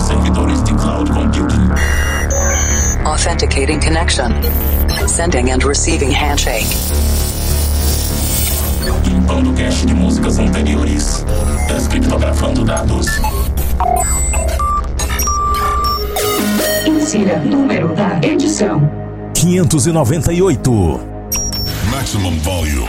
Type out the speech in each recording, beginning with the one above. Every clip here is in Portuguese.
aos servidores de cloud computing. Authenticating connection. Sending and receiving handshake. Limpando cache de músicas anteriores. Descriptografando dados. Insira número da edição: 598. Maximum volume.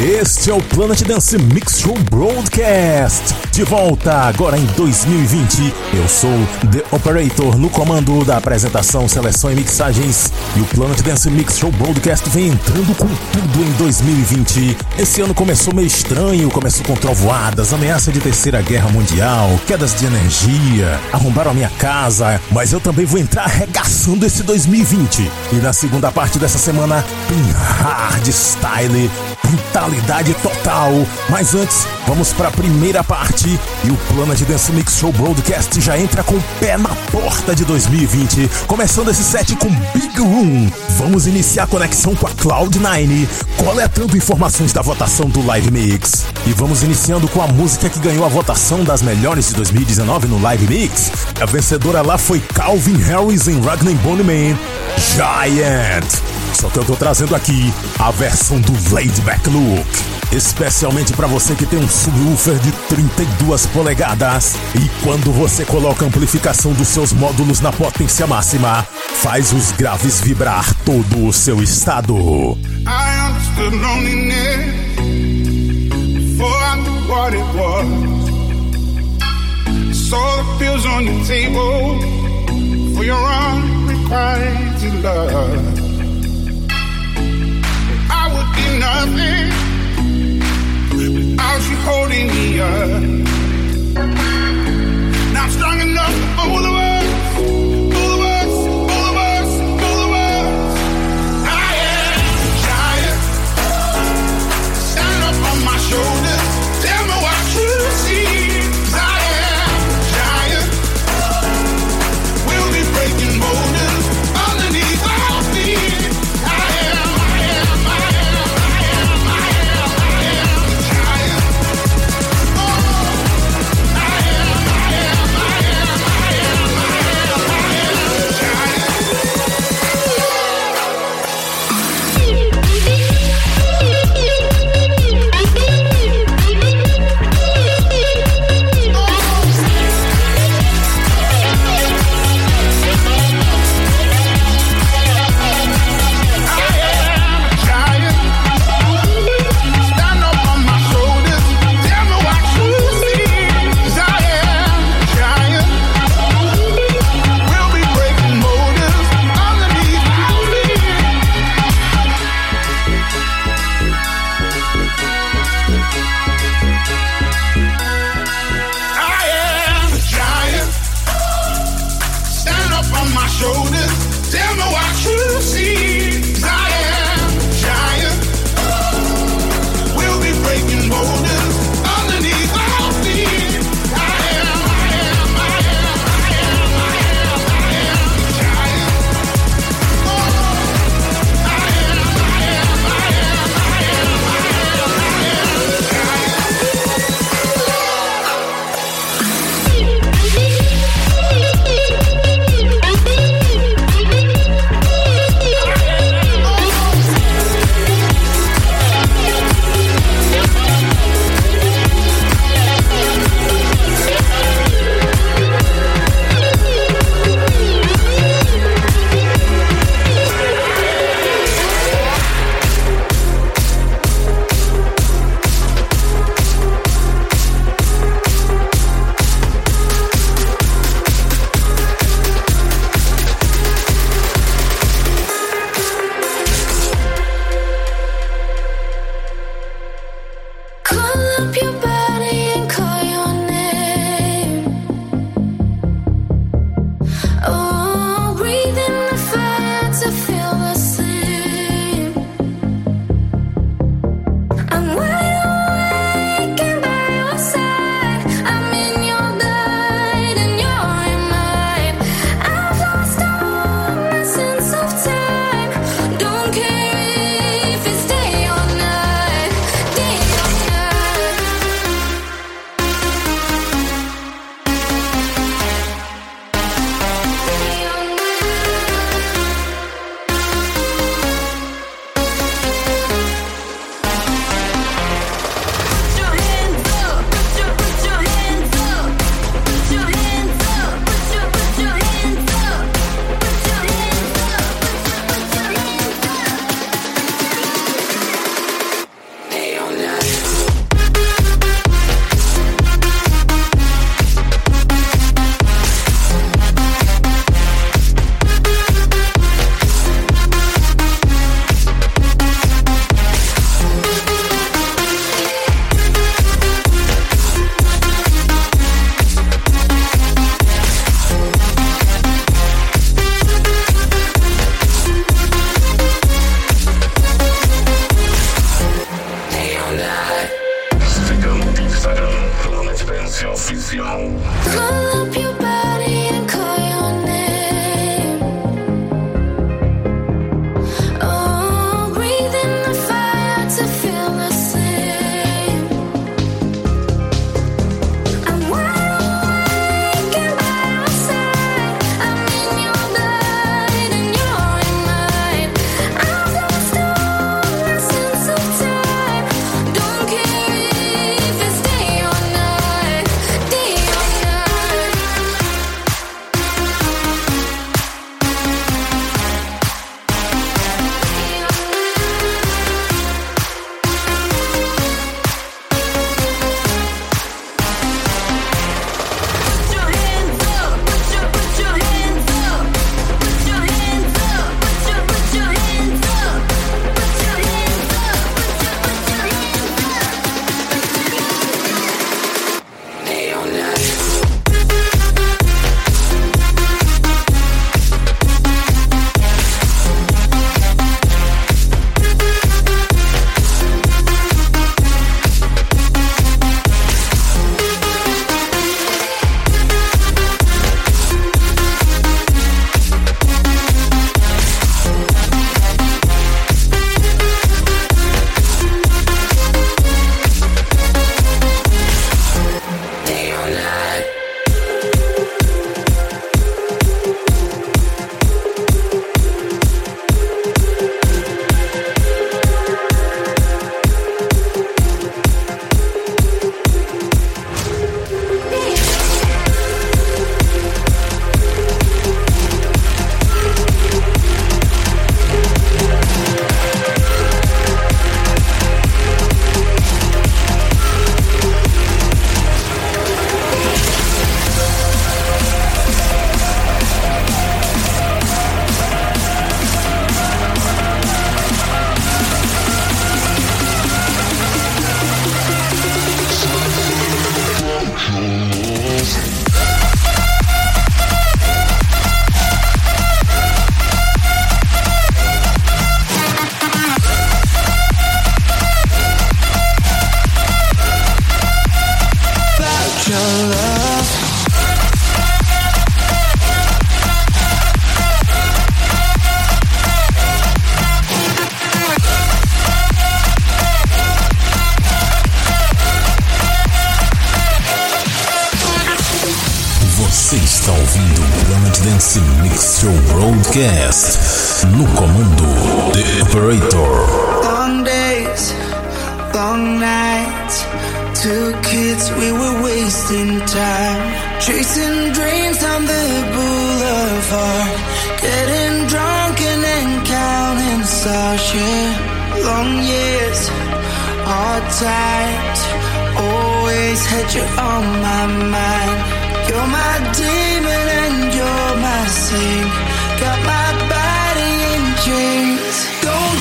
Este é o Planet Dance Mix Show Broadcast. De volta agora em 2020. Eu sou The Operator no comando da apresentação, seleção e mixagens. E o Planet Dance Mix Show Broadcast vem entrando com tudo em 2020. Esse ano começou meio estranho, começou com trovoadas, ameaça de terceira guerra mundial, quedas de energia, arrombaram a minha casa, mas eu também vou entrar arregaçando esse 2020. E na segunda parte dessa semana tem hardstyle, brutalidade total. Mas antes, vamos para a primeira parte e o Planet Dance Mix Show Broadcast já entra com o pé na porta de 2020, começando esse set com Big Room. Vamos iniciar a conexão com a Cloud9, coletando informações da votação do Live Mix. E vamos iniciando com a música que ganhou a votação das melhores de 2019 no Live Mix. A vencedora lá foi Calvin Harris em Ragnar Boneman, Giant. Só que eu tô trazendo aqui a versão do Laid Back Look. Especialmente para você que tem um subwoofer de 32 polegadas. E quando você coloca a amplificação dos seus módulos na potência máxima, faz os graves vibrar todo o seu estado. I the pills on your table for your unrequited love. Be nothing holding me up. I'm strong enough for both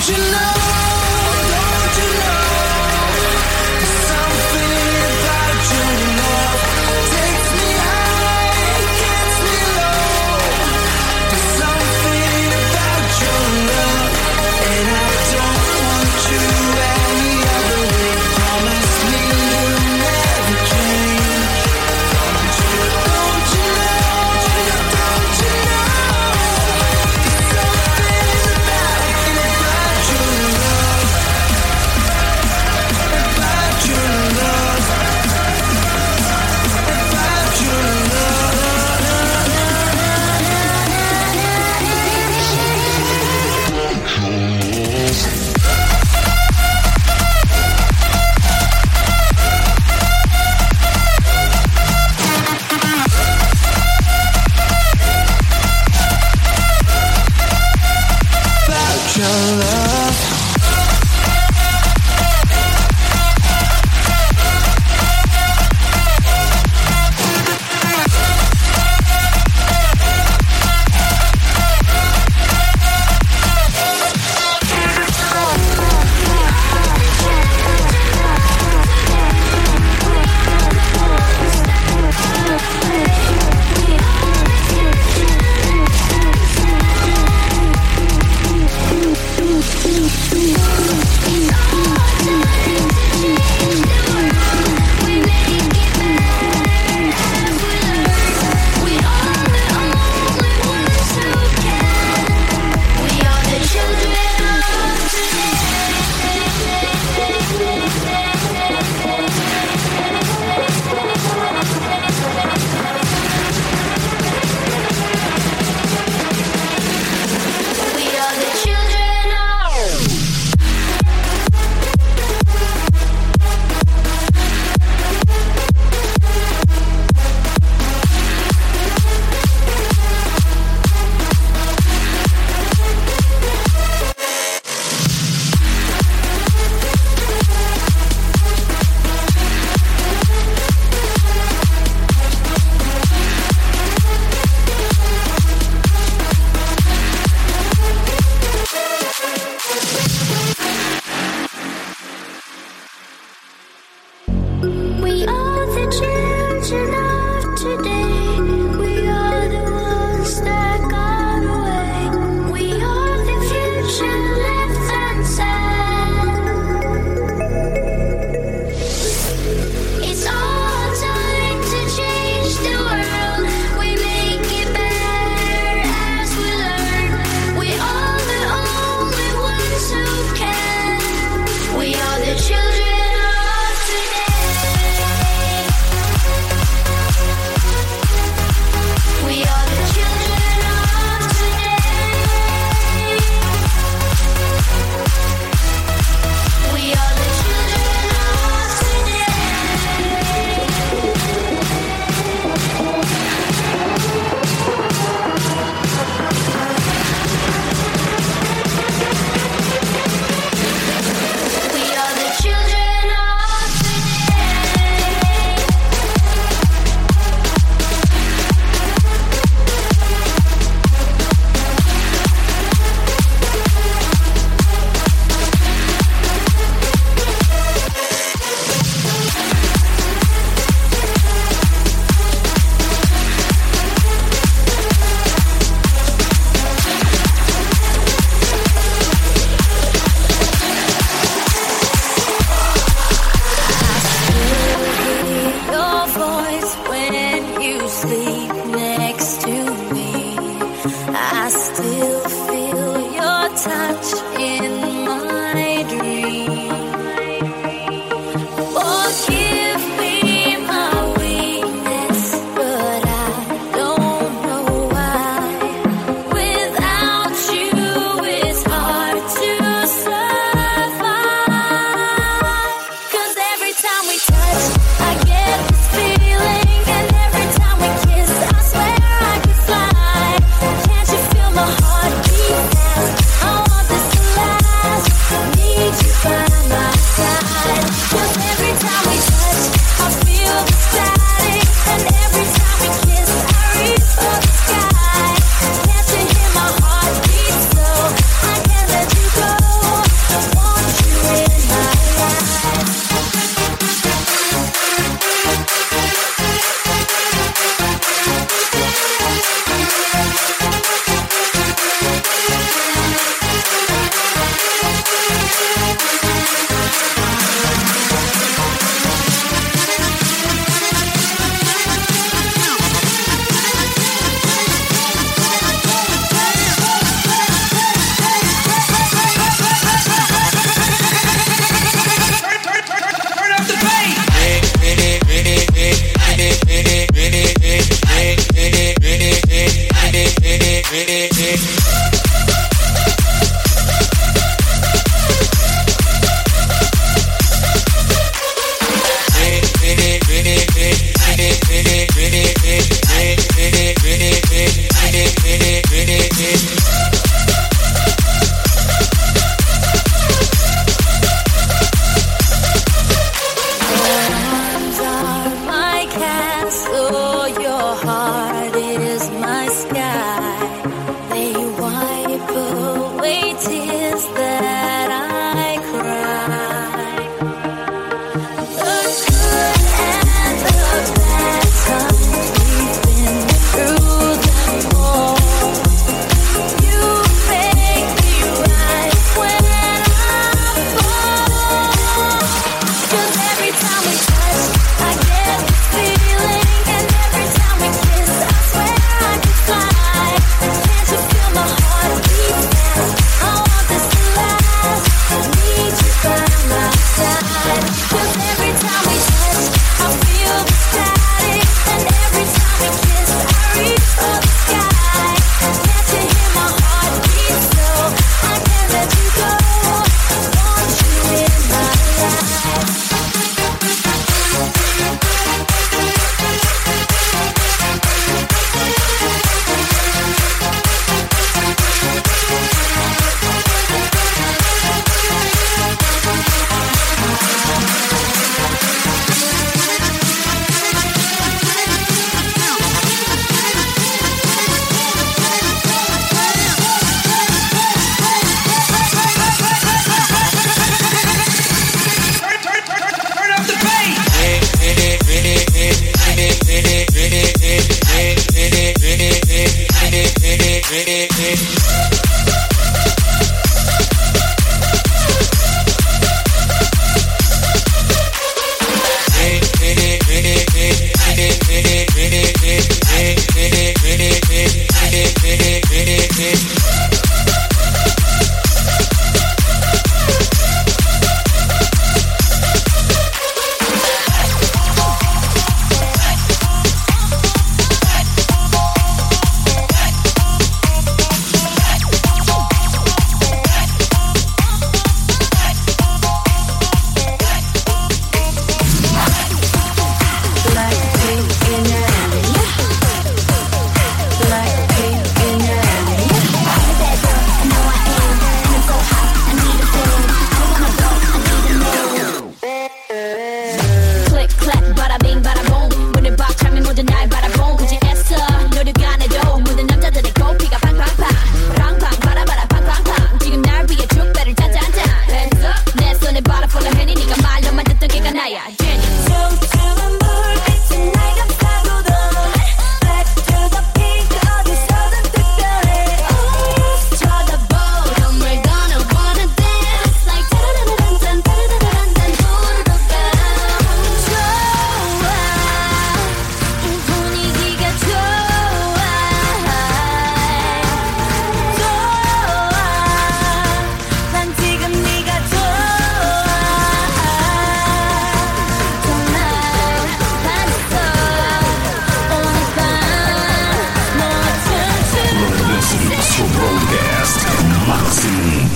you know?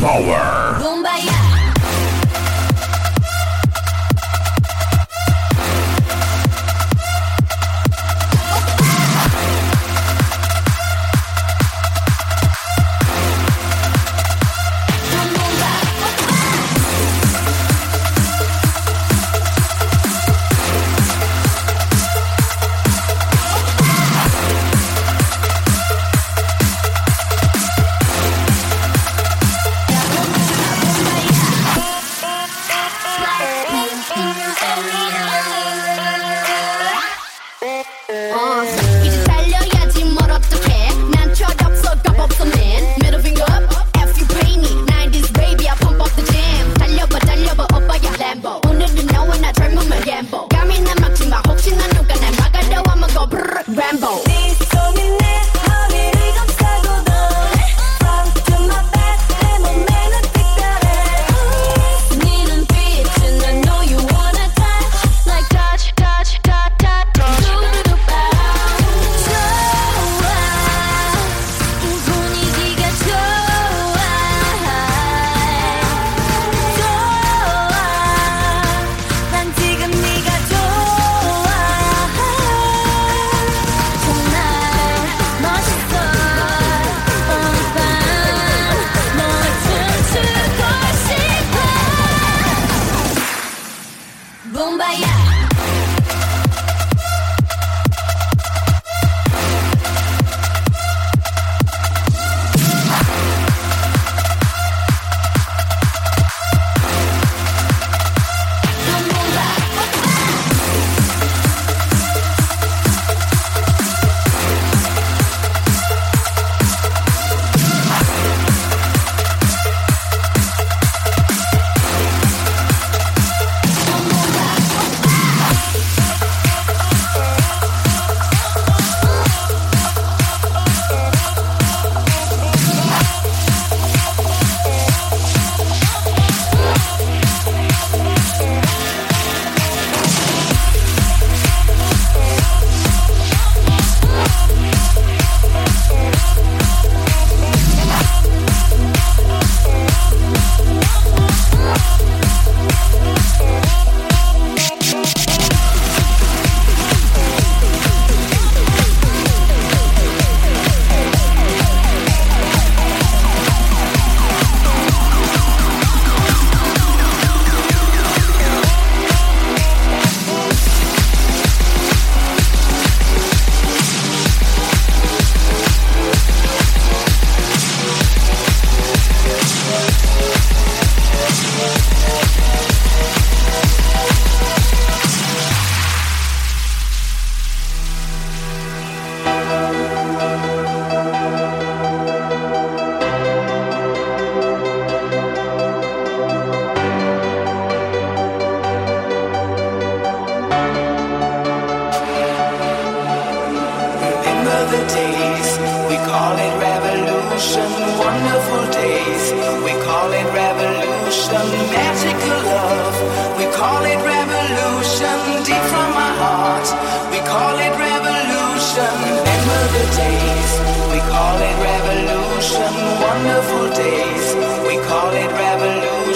power. Boom,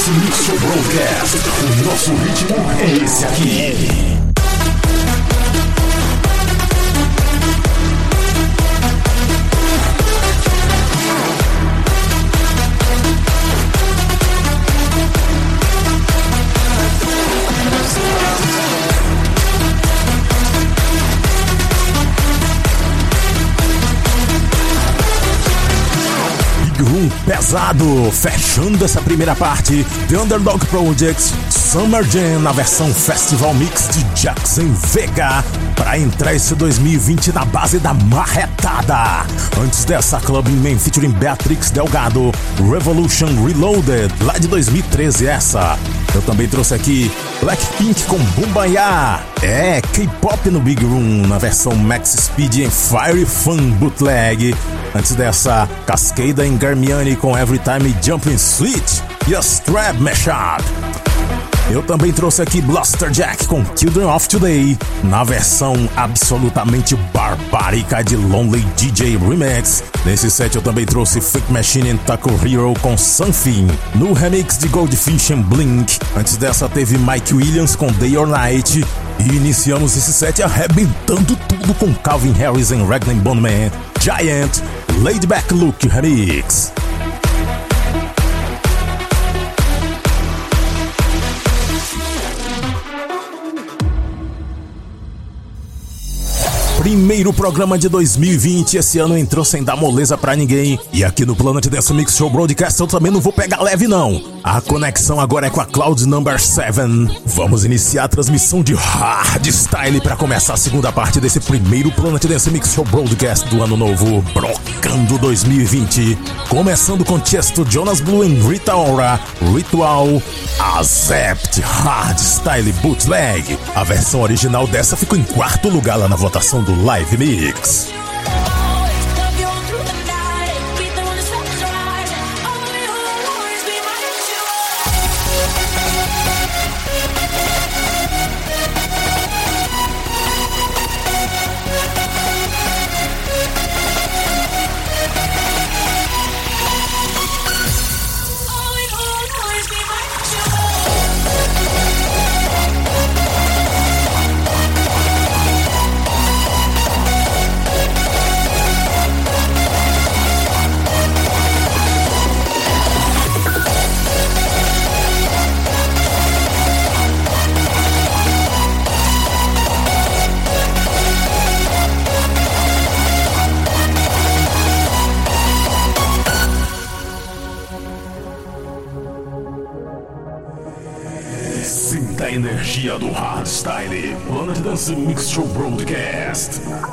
Dance Mix Show Broadcast. O nosso ritmo é esse aqui. Pesado, fechando essa primeira parte, The Underdog Project Summer Jam na versão Festival Mix de Jackson Vega, para entrar esse 2020 na base da marretada. Antes dessa, Club Man featuring Beatrix Delgado, Revolution Reloaded, lá de 2013 essa. Eu também trouxe aqui Blackpink com Bumbaya. É, K-pop no Big Room, na versão Max Speed em Fire Fun Bootleg. Antes dessa, Cascada em Garmiani com Every Time Jumping Sweet e a Strap Mashup. Eu também trouxe aqui Blaster Jack com Children of Today, na versão absolutamente barbárica de Lonely DJ Remix. Nesse set eu também trouxe Fake Machine and Taco Hero com Something, no remix de Goldfish and Blink. Antes dessa teve Mike Williams com Day or Night. E iniciamos esse set arrebentando tudo com Calvin Harris e Ragnar Bondman, Giant, Laid Back Look Remix. Primeiro programa de 2020, esse ano entrou sem dar moleza pra ninguém. E aqui no Planet Dance Mix Show Broadcast eu também não vou pegar leve não. A conexão agora é com a Cloud Number 7. Vamos iniciar a transmissão de hardstyle para começar a segunda parte desse primeiro Planet Dance Mix Show Broadcast do ano novo, Brocando 2020. Começando com Chesto Jonas Blue e Rita Ora, Ritual, Azept Hardstyle Bootleg. A versão original dessa ficou em quarto lugar lá na votação do Live Mix. Planet Dance Mix Show Broadcast.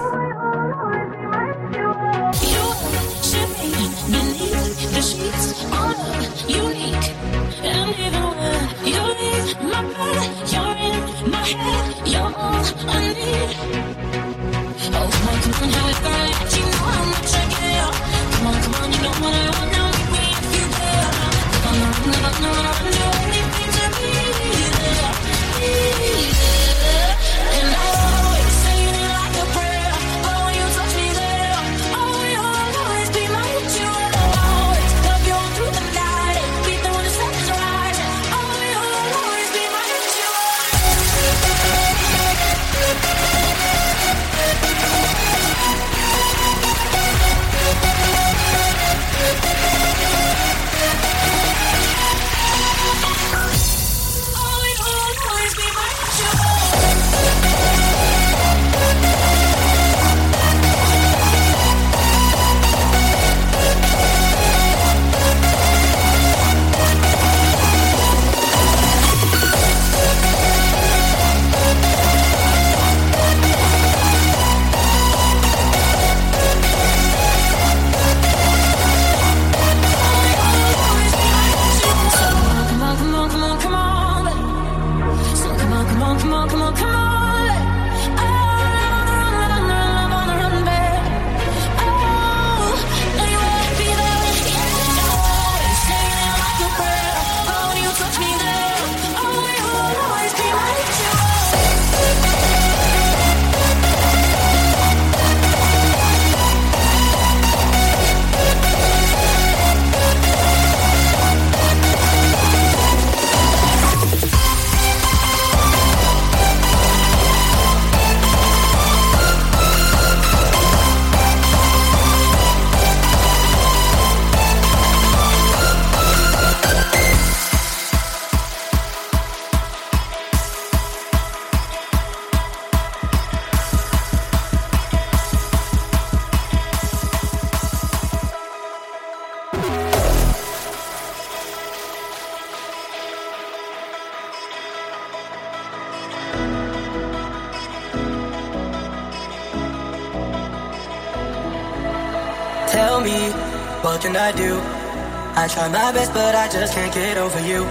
my best, but I just can't get over you.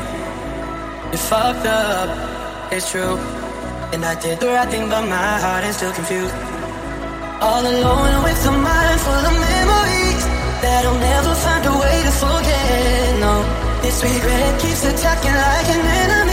You fucked up, it's true. And I did the right thing, but my heart is still confused. All alone with a mind full of memories that I'll never find a way to forget. No, this regret keeps attacking like an enemy.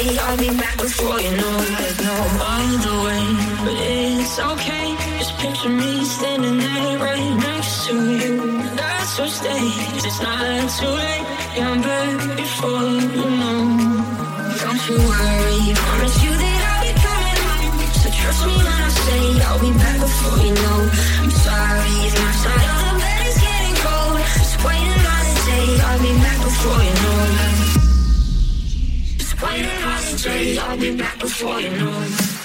I'll be back before you know there's no other way. But it's okay, just picture me standing there right next to you. That's what stays, it's not too late. Yeah, I'm back before you know. Don't you worry, promise you that I'll be coming home. So trust me when I say I'll be back before you know. I'm sorry if my side of the bed is getting cold. Just wait another day, I'll be back before you know. When you concentrate, I'll be back before you know.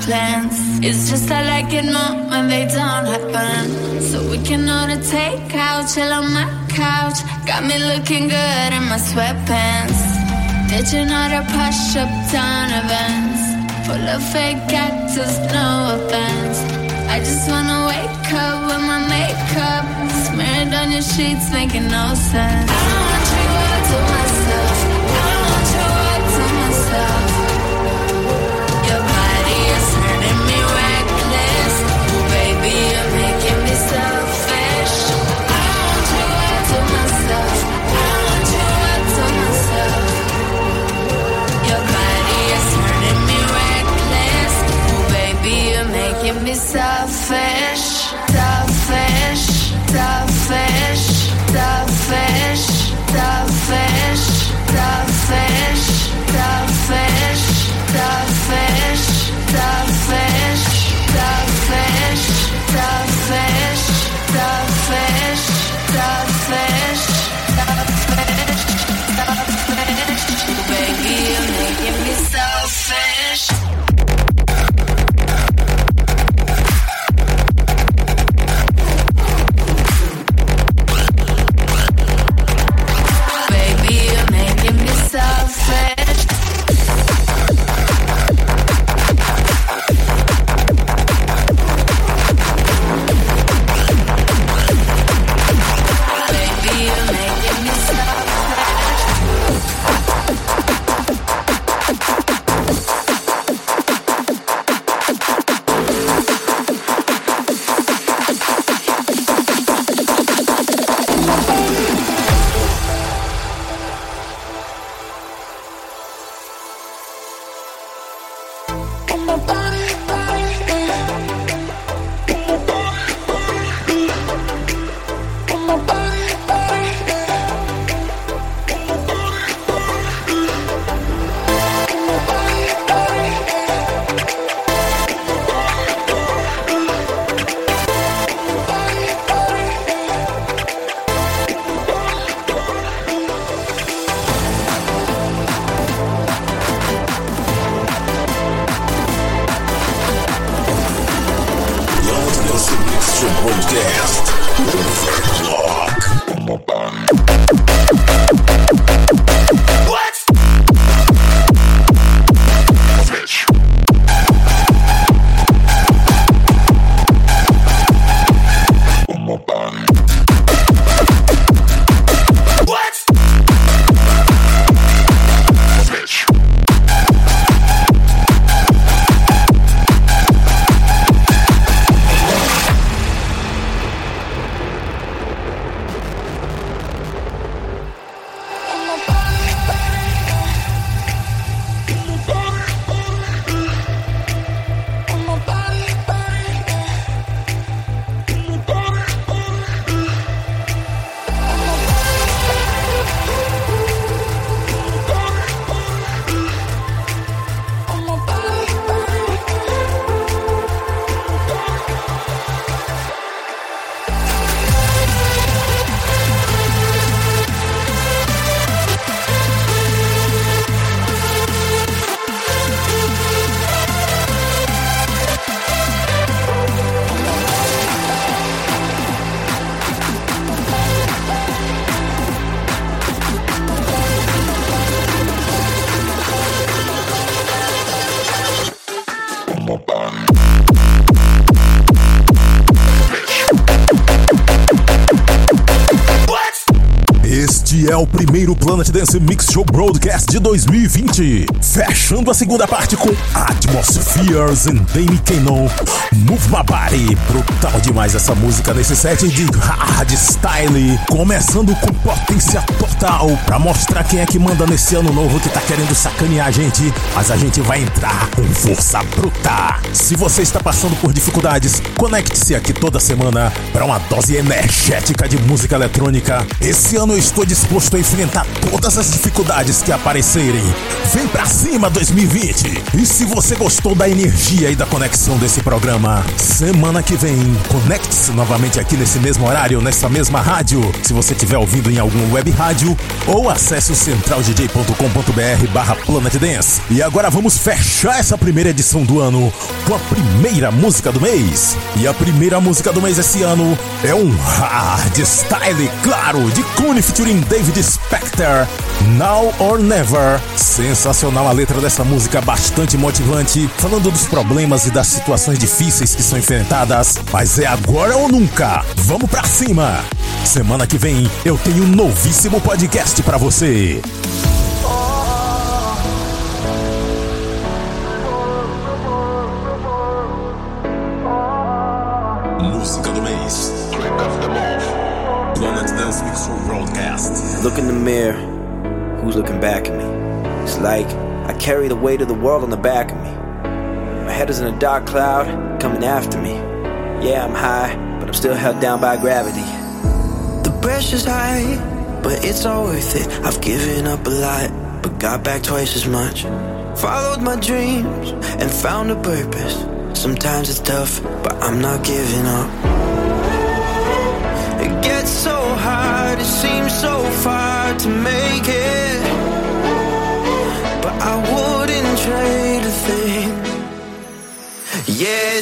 Plans. It's just I like it more when they don't happen. So we can order takeout, chill on my couch. Got me looking good in my sweatpants. Ditching all the push uptown events. Full of fake actors, no offense. I just wanna wake up with my makeup smeared on your sheets, making no sense. me suffering primeiro Planet Dance Mix Show Broadcast de 2020. Fechando a segunda parte com Atmospheres and Dame Cannon. Move My Body. Brutal demais essa música nesse set de hardstyle. Começando com potência total. Pra mostrar quem é que manda nesse ano novo que tá querendo sacanear a gente. Mas a gente vai entrar com força bruta. Se você está passando por dificuldades, conecte-se aqui toda semana para uma dose energética de música eletrônica. Esse ano eu estou disposto a enfrentar todas as dificuldades que aparecerem. Vem pra cima 2020! E se você gostou da energia e da conexão desse programa, semana que vem, conecte-se novamente aqui nesse mesmo horário, nessa mesma rádio. Se você estiver ouvindo em algum web rádio, ou acesse o centraldj.com.br barra Planet Dance. E agora vamos fechar essa primeira edição do ano com a primeira música do mês. E a primeira música do mês esse ano é um hardstyle, claro, de Kune featuring David de Spectre, Now or Never. Sensacional a letra dessa música, bastante motivante, falando dos problemas e das situações difíceis que são enfrentadas. Mas é agora ou nunca. Vamos pra cima! Semana que vem eu tenho um novíssimo podcast pra você. Música do mês. Planet Dance Mix Show Broadcast. Look in the mirror, who's looking back at me? It's like I carry the weight of the world on the back of me. My head is in a dark cloud coming after me. Yeah, I'm high, but I'm still held down by gravity. The pressure's high, but it's all worth it. I've given up a lot, but got back twice as much. Followed my dreams and found a purpose. Sometimes it's tough, but I'm not giving up. It gets so hard, it seems so far to make it. But I wouldn't trade a thing. Yeah,